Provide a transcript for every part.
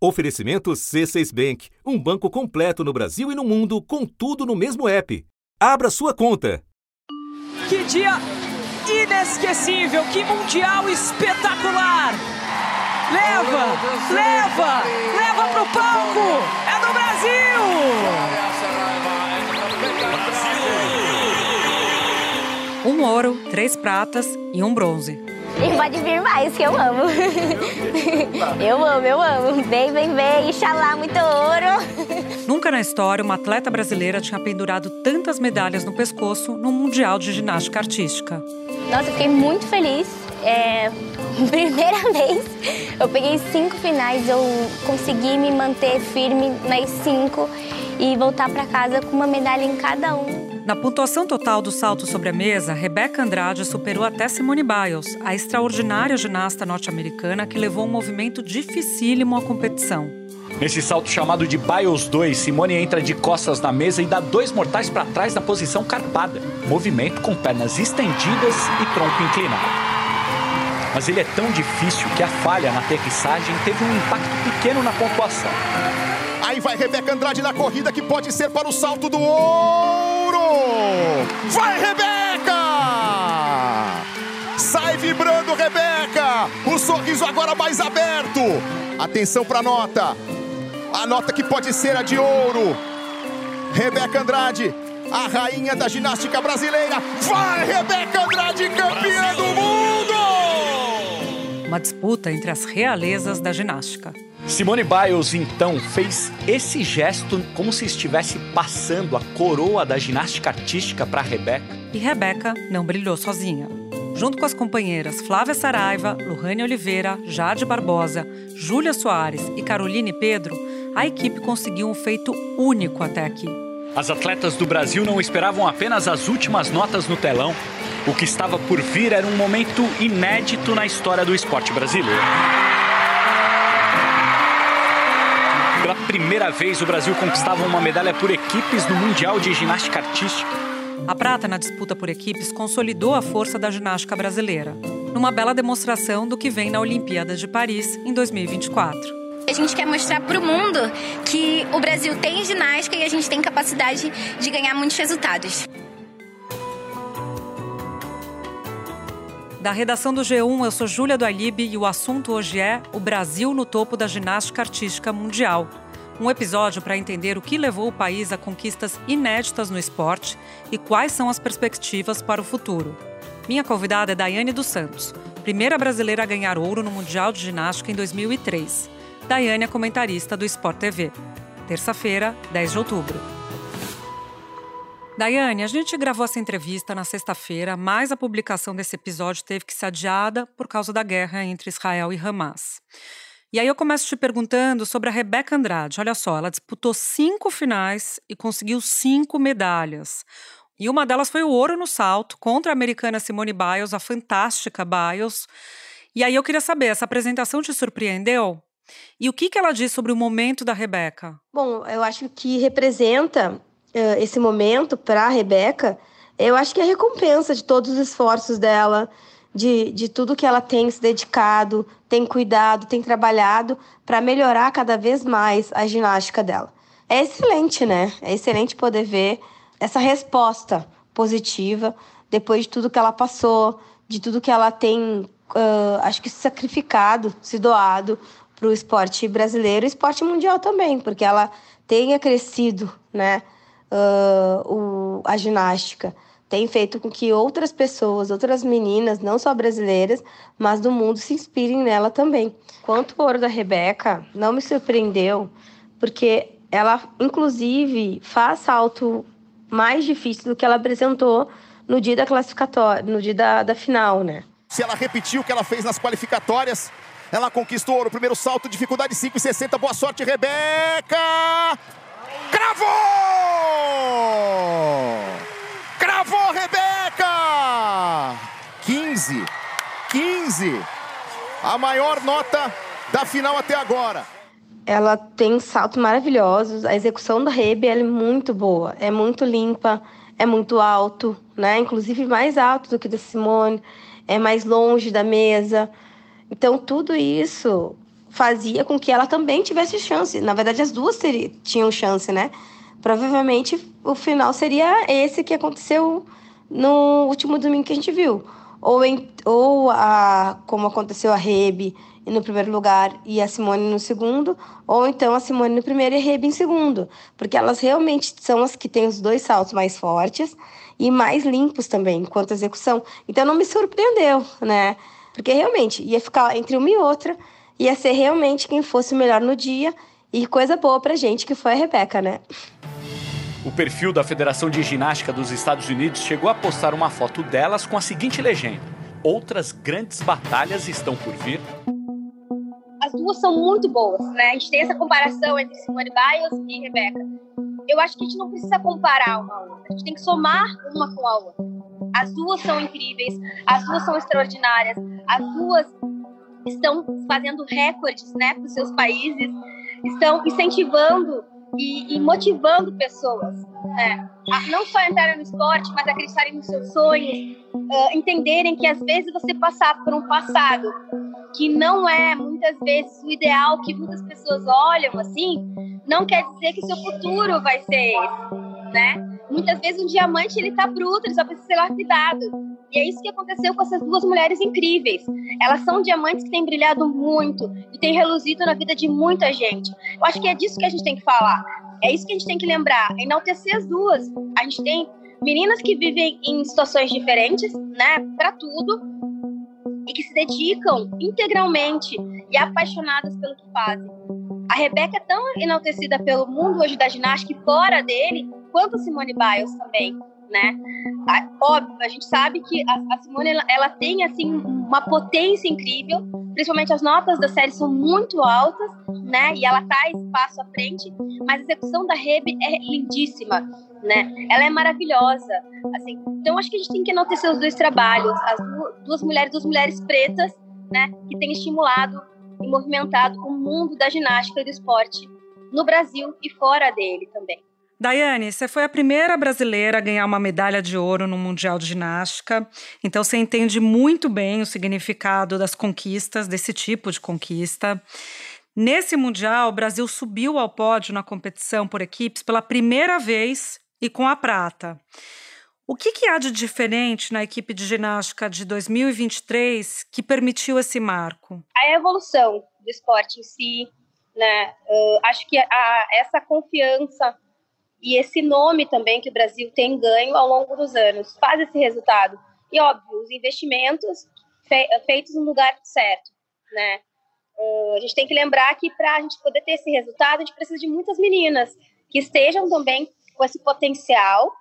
Oferecimento C6 Bank, um banco completo no Brasil e no mundo, com tudo no mesmo app. Abra sua conta. Que dia inesquecível, que mundial espetacular! Leva, leva, leva pro palco! É do Brasil! Um ouro, três pratas e um bronze. E pode vir mais, que eu amo. eu amo, eu amo. Vem, vem, vem. Inxalá, muito ouro. Nunca na história uma atleta brasileira tinha pendurado tantas medalhas no pescoço no Mundial de Ginástica Artística. Nossa, eu fiquei muito feliz. É, primeira vez, eu peguei cinco finais, eu consegui me manter firme nas cinco e voltar para casa com uma medalha em cada um. Na pontuação total do salto sobre a mesa, Rebeca Andrade superou até Simone Biles, a extraordinária ginasta norte-americana que levou um movimento dificílimo à competição. Nesse salto chamado de Biles 2, Simone entra de costas na mesa e dá dois mortais para trás na posição carpada, movimento com pernas estendidas e tronco inclinado. Mas ele é tão difícil que a falha na aterrissagem teve um impacto pequeno na pontuação. Aí vai Rebeca Andrade na corrida que pode ser para o salto do ouro. O sorriso agora mais aberto. Atenção para a nota. A nota que pode ser a de ouro. Rebeca Andrade, a rainha da ginástica brasileira. Vai Rebeca Andrade, campeã do mundo! Uma disputa entre as realezas da ginástica. Simone Biles então fez esse gesto como se estivesse passando a coroa da ginástica artística para Rebeca. E Rebeca não brilhou sozinha. Junto com as companheiras Flávia Saraiva, Lohane Oliveira, Jade Barbosa, Júlia Soares e Caroline Pedro, a equipe conseguiu um feito único até aqui. As atletas do Brasil não esperavam apenas as últimas notas no telão. O que estava por vir era um momento inédito na história do esporte brasileiro. Pela primeira vez, o Brasil conquistava uma medalha por equipes no Mundial de Ginástica Artística. A prata na disputa por equipes consolidou a força da ginástica brasileira, numa bela demonstração do que vem na Olimpíada de Paris em 2024. A gente quer mostrar para o mundo que o Brasil tem ginástica e a gente tem capacidade de ganhar muitos resultados. Da redação do G1, eu sou Júlia do Alibe e o assunto hoje é o Brasil no topo da ginástica artística mundial. Um episódio para entender o que levou o país a conquistas inéditas no esporte e quais são as perspectivas para o futuro. Minha convidada é Daiane dos Santos, primeira brasileira a ganhar ouro no Mundial de Ginástica em 2003. Daiane é comentarista do Sport TV. Terça-feira, 10 de outubro. Daiane, a gente gravou essa entrevista na sexta-feira, mas a publicação desse episódio teve que ser adiada por causa da guerra entre Israel e Hamas. E aí eu começo te perguntando sobre a Rebeca Andrade. Olha só, ela disputou cinco finais e conseguiu cinco medalhas. E uma delas foi o ouro no salto contra a americana Simone Biles, a fantástica Biles. E aí eu queria saber, essa apresentação te surpreendeu? E o que, que ela diz sobre o momento da Rebeca? Bom, eu acho que representa uh, esse momento para a Rebeca, eu acho que é a recompensa de todos os esforços dela, de, de tudo que ela tem se dedicado, tem cuidado, tem trabalhado para melhorar cada vez mais a ginástica dela. É excelente, né? É excelente poder ver essa resposta positiva depois de tudo que ela passou, de tudo que ela tem, uh, acho que sacrificado, se doado para o esporte brasileiro e esporte mundial também, porque ela tenha crescido, né? uh, o, a ginástica tem feito com que outras pessoas, outras meninas, não só brasileiras, mas do mundo, se inspirem nela também. Quanto o ouro da Rebeca, não me surpreendeu, porque ela, inclusive, faz salto mais difícil do que ela apresentou no dia da classificatória, no dia da, da final, né? Se ela repetiu o que ela fez nas qualificatórias, ela conquistou ouro. Primeiro salto, dificuldade 5,60. Boa sorte, Rebeca! Cravou! Cravou, Rebeca! 15, 15. A maior nota da final até agora. Ela tem saltos maravilhosos. A execução da Rebe é muito boa. É muito limpa, é muito alto, né? Inclusive mais alto do que da Simone. É mais longe da mesa. Então, tudo isso fazia com que ela também tivesse chance. Na verdade, as duas teriam, tinham chance, né? Provavelmente o final seria esse que aconteceu no último domingo que a gente viu. Ou, em, ou a, como aconteceu a Rebe no primeiro lugar e a Simone no segundo, ou então a Simone no primeiro e a Rebe em segundo, porque elas realmente são as que têm os dois saltos mais fortes e mais limpos também, quanto à execução. Então não me surpreendeu, né? Porque realmente ia ficar entre uma e outra, ia ser realmente quem fosse melhor no dia e coisa boa pra gente que foi a Rebeca, né? O perfil da Federação de Ginástica dos Estados Unidos chegou a postar uma foto delas com a seguinte legenda: Outras grandes batalhas estão por vir. As duas são muito boas, né? A gente tem essa comparação entre Simone Biles e Rebeca. Eu acho que a gente não precisa comparar uma a outra, a gente tem que somar uma com a outra. As duas são incríveis, as duas são extraordinárias, as duas estão fazendo recordes, né, para os seus países, estão incentivando e, e motivando pessoas, né? A não só entrarem no esporte, mas acreditarem nos seus sonhos, uh, entenderem que às vezes você passar por um passado que não é muitas vezes o ideal que muitas pessoas olham assim, não quer dizer que seu futuro vai ser esse, né? Muitas vezes um diamante ele tá bruto, ele só precisa ser lapidado. E é isso que aconteceu com essas duas mulheres incríveis. Elas são diamantes que têm brilhado muito e têm reluzido na vida de muita gente. Eu acho que é disso que a gente tem que falar. É isso que a gente tem que lembrar, enaltecer as duas. A gente tem meninas que vivem em situações diferentes, né, para tudo, e que se dedicam integralmente e apaixonadas pelo que fazem. A Rebeca é tão enaltecida pelo mundo hoje da ginástica e fora dele, quanto a Simone Biles também, né? Óbvio, a gente sabe que a, a Simone ela, ela, tem assim uma potência incrível, principalmente as notas da série são muito altas, né? E ela tá espaço à frente, mas a execução da Rebe é lindíssima, né? Ela é maravilhosa, assim. Então acho que a gente tem que enaltecer os dois trabalhos, as duas mulheres, duas mulheres pretas, né? Que têm estimulado e movimentado o mundo da ginástica e do esporte no Brasil e fora dele também. Daiane, você foi a primeira brasileira a ganhar uma medalha de ouro no Mundial de Ginástica, então você entende muito bem o significado das conquistas, desse tipo de conquista. Nesse Mundial, o Brasil subiu ao pódio na competição por equipes pela primeira vez e com a prata. O que, que há de diferente na equipe de ginástica de 2023 que permitiu esse marco? A evolução do esporte em si, né? Uh, acho que a, essa confiança e esse nome também que o Brasil tem ganho ao longo dos anos faz esse resultado. E óbvio, os investimentos fe feitos no lugar certo, né? Uh, a gente tem que lembrar que para a gente poder ter esse resultado, a gente precisa de muitas meninas que estejam também com esse potencial,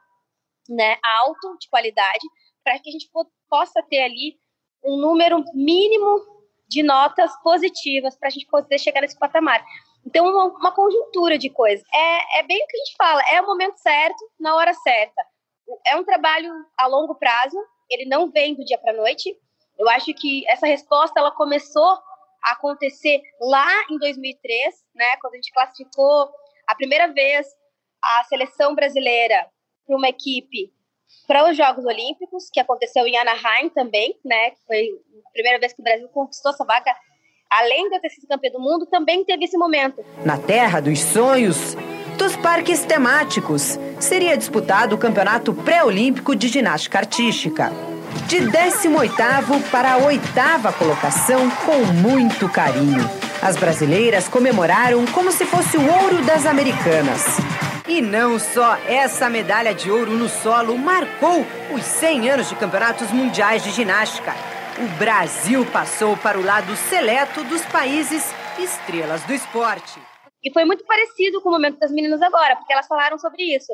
né, alto de qualidade, para que a gente possa ter ali um número mínimo de notas positivas para a gente poder chegar nesse patamar. Então, uma, uma conjuntura de coisas. É, é bem o que a gente fala, é o momento certo, na hora certa. É um trabalho a longo prazo, ele não vem do dia para noite. Eu acho que essa resposta ela começou a acontecer lá em 2003, né, quando a gente classificou a primeira vez a seleção brasileira para uma equipe para os Jogos Olímpicos, que aconteceu em Anaheim também, né, foi a primeira vez que o Brasil conquistou essa vaga além de ter sido campeã do mundo, também teve esse momento. Na terra dos sonhos, dos parques temáticos, seria disputado o Campeonato Pré-Olímpico de Ginástica Artística. De 18º para a oitava colocação, com muito carinho. As brasileiras comemoraram como se fosse o ouro das americanas. E não só essa medalha de ouro no solo marcou os 100 anos de campeonatos mundiais de ginástica o Brasil passou para o lado seleto dos países estrelas do esporte. E foi muito parecido com o momento das meninas agora, porque elas falaram sobre isso.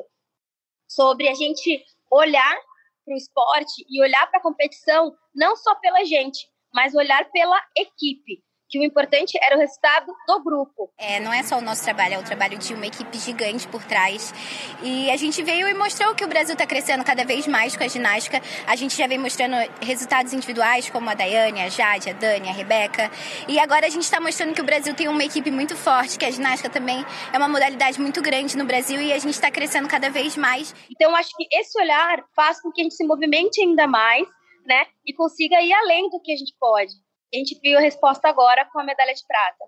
Sobre a gente olhar para o esporte e olhar para a competição não só pela gente, mas olhar pela equipe que o importante era o resultado do grupo. É, não é só o nosso trabalho, é o trabalho de uma equipe gigante por trás. E a gente veio e mostrou que o Brasil está crescendo cada vez mais com a ginástica. A gente já vem mostrando resultados individuais, como a Daiane, a Jade, a Dani, a Rebeca. E agora a gente está mostrando que o Brasil tem uma equipe muito forte, que a ginástica também é uma modalidade muito grande no Brasil e a gente está crescendo cada vez mais. Então, acho que esse olhar faz com que a gente se movimente ainda mais, né? E consiga ir além do que a gente pode a gente viu a resposta agora com a medalha de prata.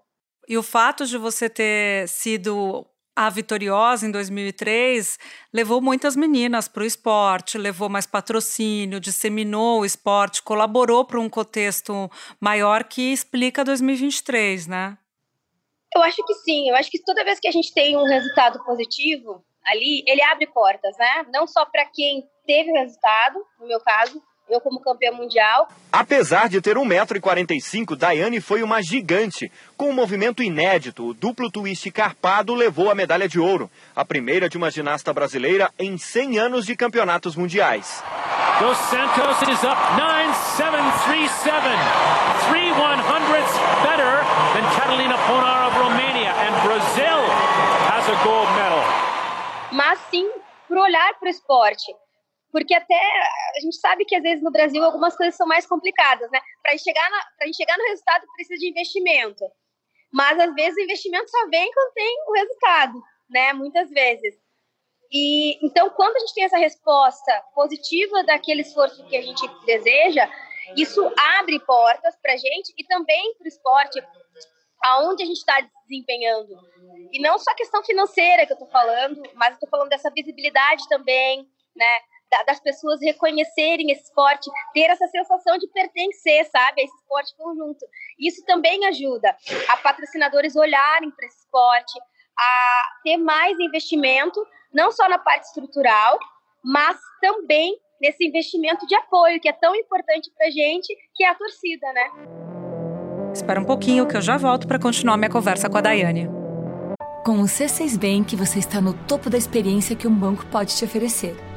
E o fato de você ter sido a vitoriosa em 2003 levou muitas meninas para o esporte, levou mais patrocínio, disseminou o esporte, colaborou para um contexto maior que explica 2023, né? Eu acho que sim. Eu acho que toda vez que a gente tem um resultado positivo ali, ele abre portas, né? Não só para quem teve o resultado, no meu caso, eu como campeã mundial. Apesar de ter 1,45m, Daiane foi uma gigante. Com um movimento inédito, o duplo twist carpado levou a medalha de ouro, a primeira de uma ginasta brasileira em 100 anos de campeonatos mundiais. Dos Santos is up 9-7-3-7. 3 100ths better than Catalina Ponar of Romania. And Brazil has a gold medal. Mas sim, por olhar para o esporte porque até a gente sabe que às vezes no Brasil algumas coisas são mais complicadas, né? Para chegar, chegar no resultado precisa de investimento, mas às vezes o investimento só vem quando tem o resultado, né? Muitas vezes. E então quando a gente tem essa resposta positiva daquele esforço que a gente deseja, isso abre portas para a gente e também para o esporte, aonde a gente está desempenhando. E não só a questão financeira que eu estou falando, mas estou falando dessa visibilidade também, né? Das pessoas reconhecerem esse esporte, ter essa sensação de pertencer, sabe, a esse esporte conjunto. Isso também ajuda a patrocinadores olharem para esse esporte, a ter mais investimento, não só na parte estrutural, mas também nesse investimento de apoio que é tão importante para gente, que é a torcida, né? Espera um pouquinho que eu já volto para continuar minha conversa com a Daiane. Com o C6 Bank, você está no topo da experiência que um banco pode te oferecer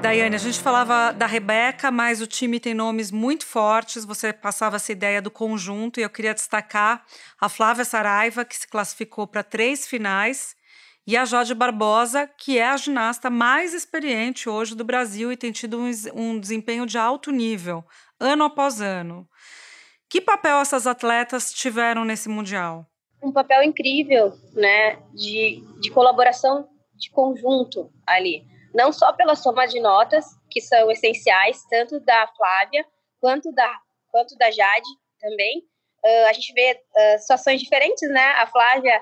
Daiane, a gente falava da Rebeca, mas o time tem nomes muito fortes. Você passava essa ideia do conjunto e eu queria destacar a Flávia Saraiva, que se classificou para três finais, e a Jade Barbosa, que é a ginasta mais experiente hoje do Brasil e tem tido um, um desempenho de alto nível, ano após ano. Que papel essas atletas tiveram nesse Mundial? Um papel incrível, né, de, de colaboração de conjunto ali não só pela soma de notas, que são essenciais, tanto da Flávia quanto da, quanto da Jade também. Uh, a gente vê uh, situações diferentes, né? A Flávia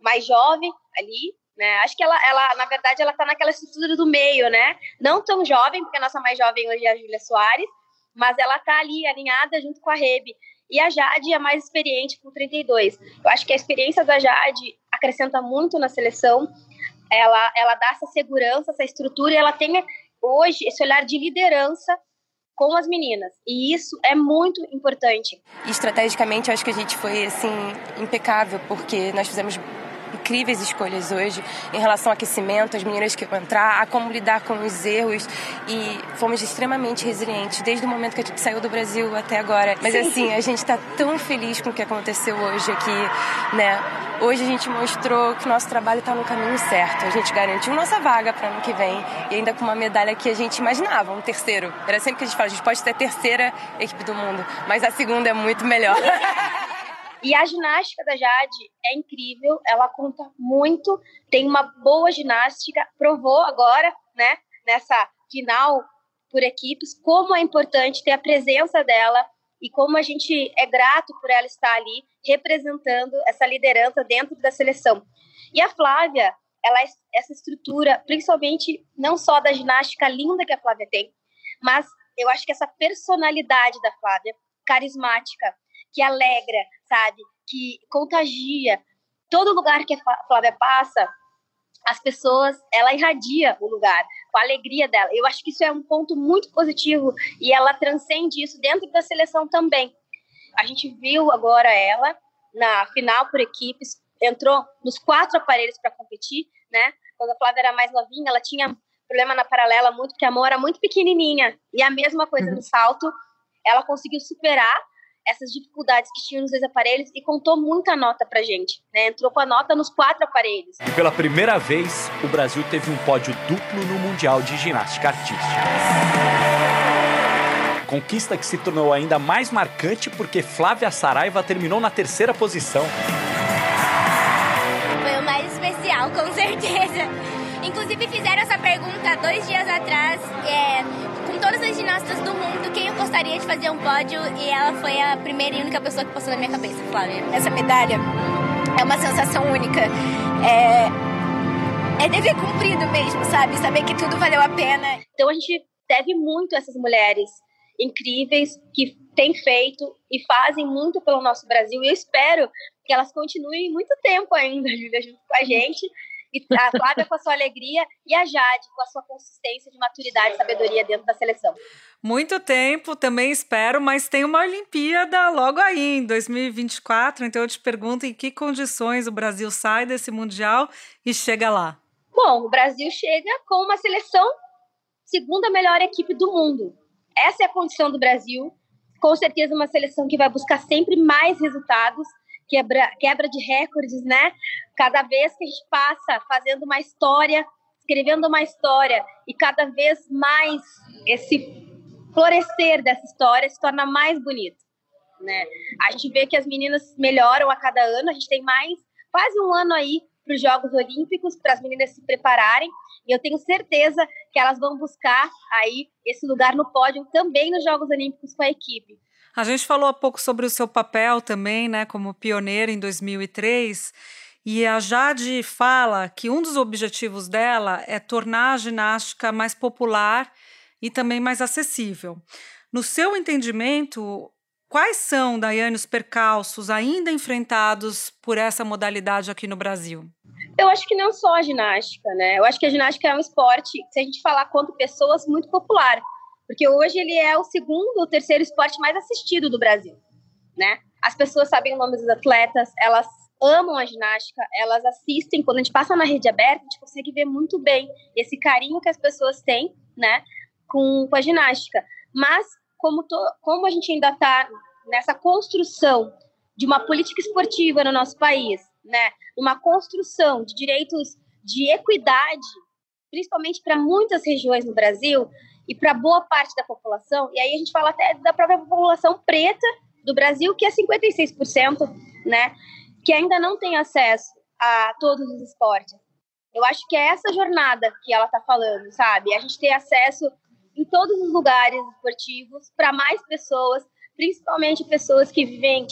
mais jovem ali, né? Acho que ela, ela na verdade, ela tá naquela estrutura do meio, né? Não tão jovem, porque a nossa mais jovem hoje é a Júlia Soares, mas ela tá ali alinhada junto com a Rebe. E a Jade é mais experiente com 32. Eu acho que a experiência da Jade acrescenta muito na seleção ela, ela dá essa segurança, essa estrutura, e ela tem hoje esse olhar de liderança com as meninas. E isso é muito importante. Estrategicamente, eu acho que a gente foi assim impecável, porque nós fizemos incríveis escolhas hoje em relação ao aquecimento, as meninas que vão entrar, a como lidar com os erros e fomos extremamente resilientes desde o momento que a gente saiu do Brasil até agora. Mas Sim. assim, a gente está tão feliz com o que aconteceu hoje aqui, né? Hoje a gente mostrou que o nosso trabalho está no caminho certo. A gente garantiu nossa vaga para ano que vem e ainda com uma medalha que a gente imaginava, um terceiro. Era sempre que a gente fala, a gente pode ter a terceira equipe do mundo, mas a segunda é muito melhor. E a ginástica da Jade é incrível, ela conta muito, tem uma boa ginástica, provou agora, né, nessa final por equipes, como é importante ter a presença dela e como a gente é grato por ela estar ali representando essa liderança dentro da seleção. E a Flávia, ela essa estrutura, principalmente não só da ginástica linda que a Flávia tem, mas eu acho que essa personalidade da Flávia, carismática, que alegra, sabe? Que contagia. Todo lugar que a Flávia passa, as pessoas, ela irradia o lugar com a alegria dela. Eu acho que isso é um ponto muito positivo e ela transcende isso dentro da seleção também. A gente viu agora ela na final por equipes, entrou nos quatro aparelhos para competir, né? Quando a Flávia era mais novinha, ela tinha problema na paralela muito, porque a mão era muito pequenininha. E a mesma coisa uhum. no salto, ela conseguiu superar essas dificuldades que tinham nos dois aparelhos e contou muita nota pra gente, né? Entrou com a nota nos quatro aparelhos. E pela primeira vez, o Brasil teve um pódio duplo no Mundial de Ginástica Artística. Conquista que se tornou ainda mais marcante porque Flávia Saraiva terminou na terceira posição. Foi o mais especial, com certeza. Inclusive fizeram essa pergunta dois dias atrás, é, todas as ginastas do mundo, quem eu gostaria de fazer um pódio e ela foi a primeira e única pessoa que passou na minha cabeça, Flávia. Essa medalha é uma sensação única. É, é dever cumprido mesmo, sabe? Saber que tudo valeu a pena. Então a gente deve muito a essas mulheres incríveis que têm feito e fazem muito pelo nosso Brasil. E eu espero que elas continuem muito tempo ainda, Júlia, junto com a gente e a Flávia com a sua alegria e a Jade com a sua consistência de maturidade e sabedoria dentro da seleção. Muito tempo, também espero, mas tem uma Olimpíada logo aí, em 2024. Então eu te pergunto em que condições o Brasil sai desse Mundial e chega lá? Bom, o Brasil chega com uma seleção segunda melhor equipe do mundo. Essa é a condição do Brasil. Com certeza, uma seleção que vai buscar sempre mais resultados quebra, quebra de recordes, né? Cada vez que a gente passa fazendo uma história, escrevendo uma história, e cada vez mais esse florescer dessa história se torna mais bonito, né? A gente vê que as meninas melhoram a cada ano, a gente tem mais, quase um ano aí para os Jogos Olímpicos, para as meninas se prepararem, e eu tenho certeza que elas vão buscar aí esse lugar no pódio também nos Jogos Olímpicos com a equipe. A gente falou há pouco sobre o seu papel também, né, como pioneira em 2003. E a Jade fala que um dos objetivos dela é tornar a ginástica mais popular e também mais acessível. No seu entendimento, quais são, Daiane, os percalços ainda enfrentados por essa modalidade aqui no Brasil? Eu acho que não só a ginástica, né? Eu acho que a ginástica é um esporte, se a gente falar quanto pessoas, muito popular porque hoje ele é o segundo ou terceiro esporte mais assistido do Brasil, né? As pessoas sabem o nome dos atletas, elas amam a ginástica, elas assistem, quando a gente passa na rede aberta, a gente consegue ver muito bem esse carinho que as pessoas têm, né, com, com a ginástica. Mas, como, to, como a gente ainda está nessa construção de uma política esportiva no nosso país, né, uma construção de direitos de equidade, principalmente para muitas regiões no Brasil, e para boa parte da população, e aí a gente fala até da própria população preta do Brasil, que é 56%, né, que ainda não tem acesso a todos os esportes. Eu acho que é essa jornada que ela está falando, sabe? A gente ter acesso em todos os lugares esportivos para mais pessoas, principalmente pessoas que vivem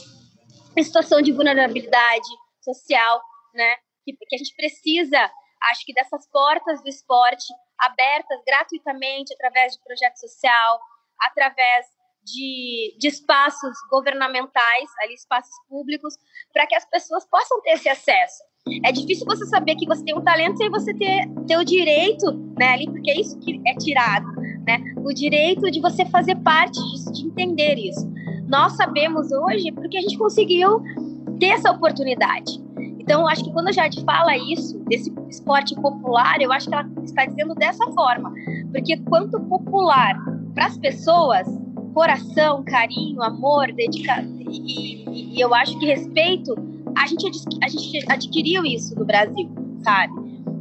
em situação de vulnerabilidade social, né? Que, que a gente precisa, acho que dessas portas do esporte abertas gratuitamente através de projeto social, através de, de espaços governamentais, ali espaços públicos, para que as pessoas possam ter esse acesso. É difícil você saber que você tem um talento e você ter, ter o direito, né, ali, porque é isso que é tirado, né, o direito de você fazer parte disso, de entender isso. Nós sabemos hoje porque a gente conseguiu ter essa oportunidade. Então, acho que quando a Jade fala isso, desse esporte popular, eu acho que ela está dizendo dessa forma. Porque quanto popular para as pessoas, coração, carinho, amor, dedicação, e, e, e, eu acho que respeito, a gente, a gente adquiriu isso no Brasil, sabe?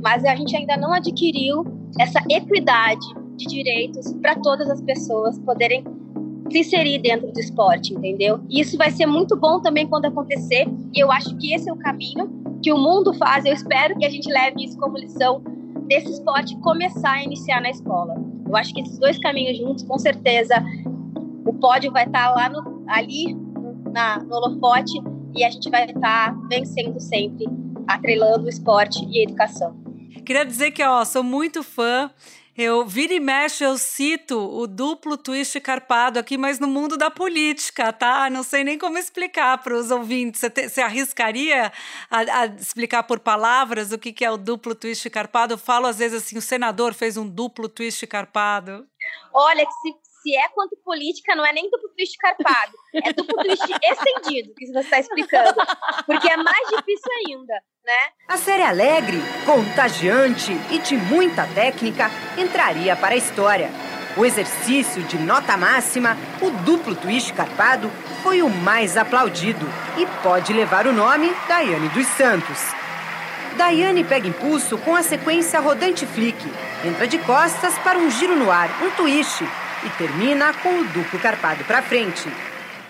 Mas a gente ainda não adquiriu essa equidade de direitos para todas as pessoas poderem se inserir dentro do esporte, entendeu? E isso vai ser muito bom também quando acontecer, e eu acho que esse é o caminho que o mundo faz. Eu espero que a gente leve isso como lição desse esporte começar a iniciar na escola. Eu acho que esses dois caminhos juntos, com certeza, o pódio vai estar lá no, ali na, no holofote e a gente vai estar vencendo sempre, atrelando o esporte e a educação. Queria dizer que ó, sou muito fã eu vira e mexe, eu cito o duplo twist carpado aqui, mas no mundo da política, tá? Não sei nem como explicar para os ouvintes. Você, arriscaria a, a, explicar por palavras o que, que é o duplo twist carpado? Eu falo às vezes assim: o senador fez um duplo twist carpado. Olha, se, se é quanto política, não é nem duplo twist carpado, é duplo twist estendido que você está explicando, porque é mais difícil ainda, né? A série alegre, contagiante e de muita técnica entraria para a história. O exercício de nota máxima, o duplo twist carpado, foi o mais aplaudido e pode levar o nome Daiane dos Santos. Daiane pega impulso com a sequência rodante flick, entra de costas para um giro no ar, um twist, e termina com o duplo carpado para frente.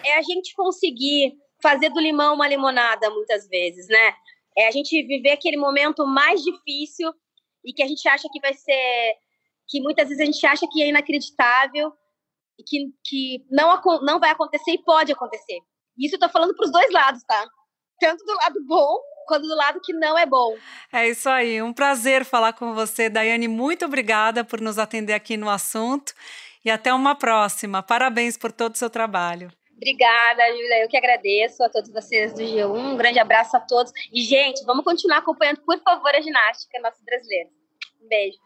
É a gente conseguir fazer do limão uma limonada muitas vezes, né? É a gente viver aquele momento mais difícil e que a gente acha que vai ser que muitas vezes a gente acha que é inacreditável e que, que não, não vai acontecer e pode acontecer. Isso eu tô falando para os dois lados, tá? Tanto do lado bom quanto do lado que não é bom. É isso aí. Um prazer falar com você, Daiane. Muito obrigada por nos atender aqui no assunto e até uma próxima. Parabéns por todo o seu trabalho. Obrigada, Júlia. Eu que agradeço a todos vocês do G1. Um grande abraço a todos. E, gente, vamos continuar acompanhando, por favor, a ginástica nossa brasileira. Um beijo.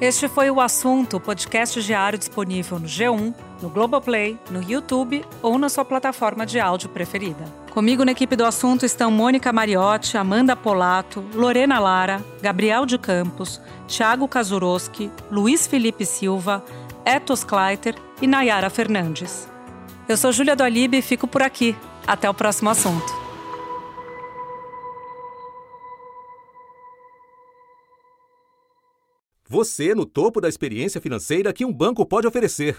Este foi o assunto, podcast diário disponível no G1, no Globoplay, no YouTube ou na sua plataforma de áudio preferida. Comigo na equipe do assunto estão Mônica Mariotti, Amanda Polato, Lorena Lara, Gabriel de Campos, Thiago Kazuroski, Luiz Felipe Silva, Etos Kleiter e Nayara Fernandes. Eu sou Júlia do Alibe e fico por aqui. Até o próximo assunto. Você no topo da experiência financeira que um banco pode oferecer.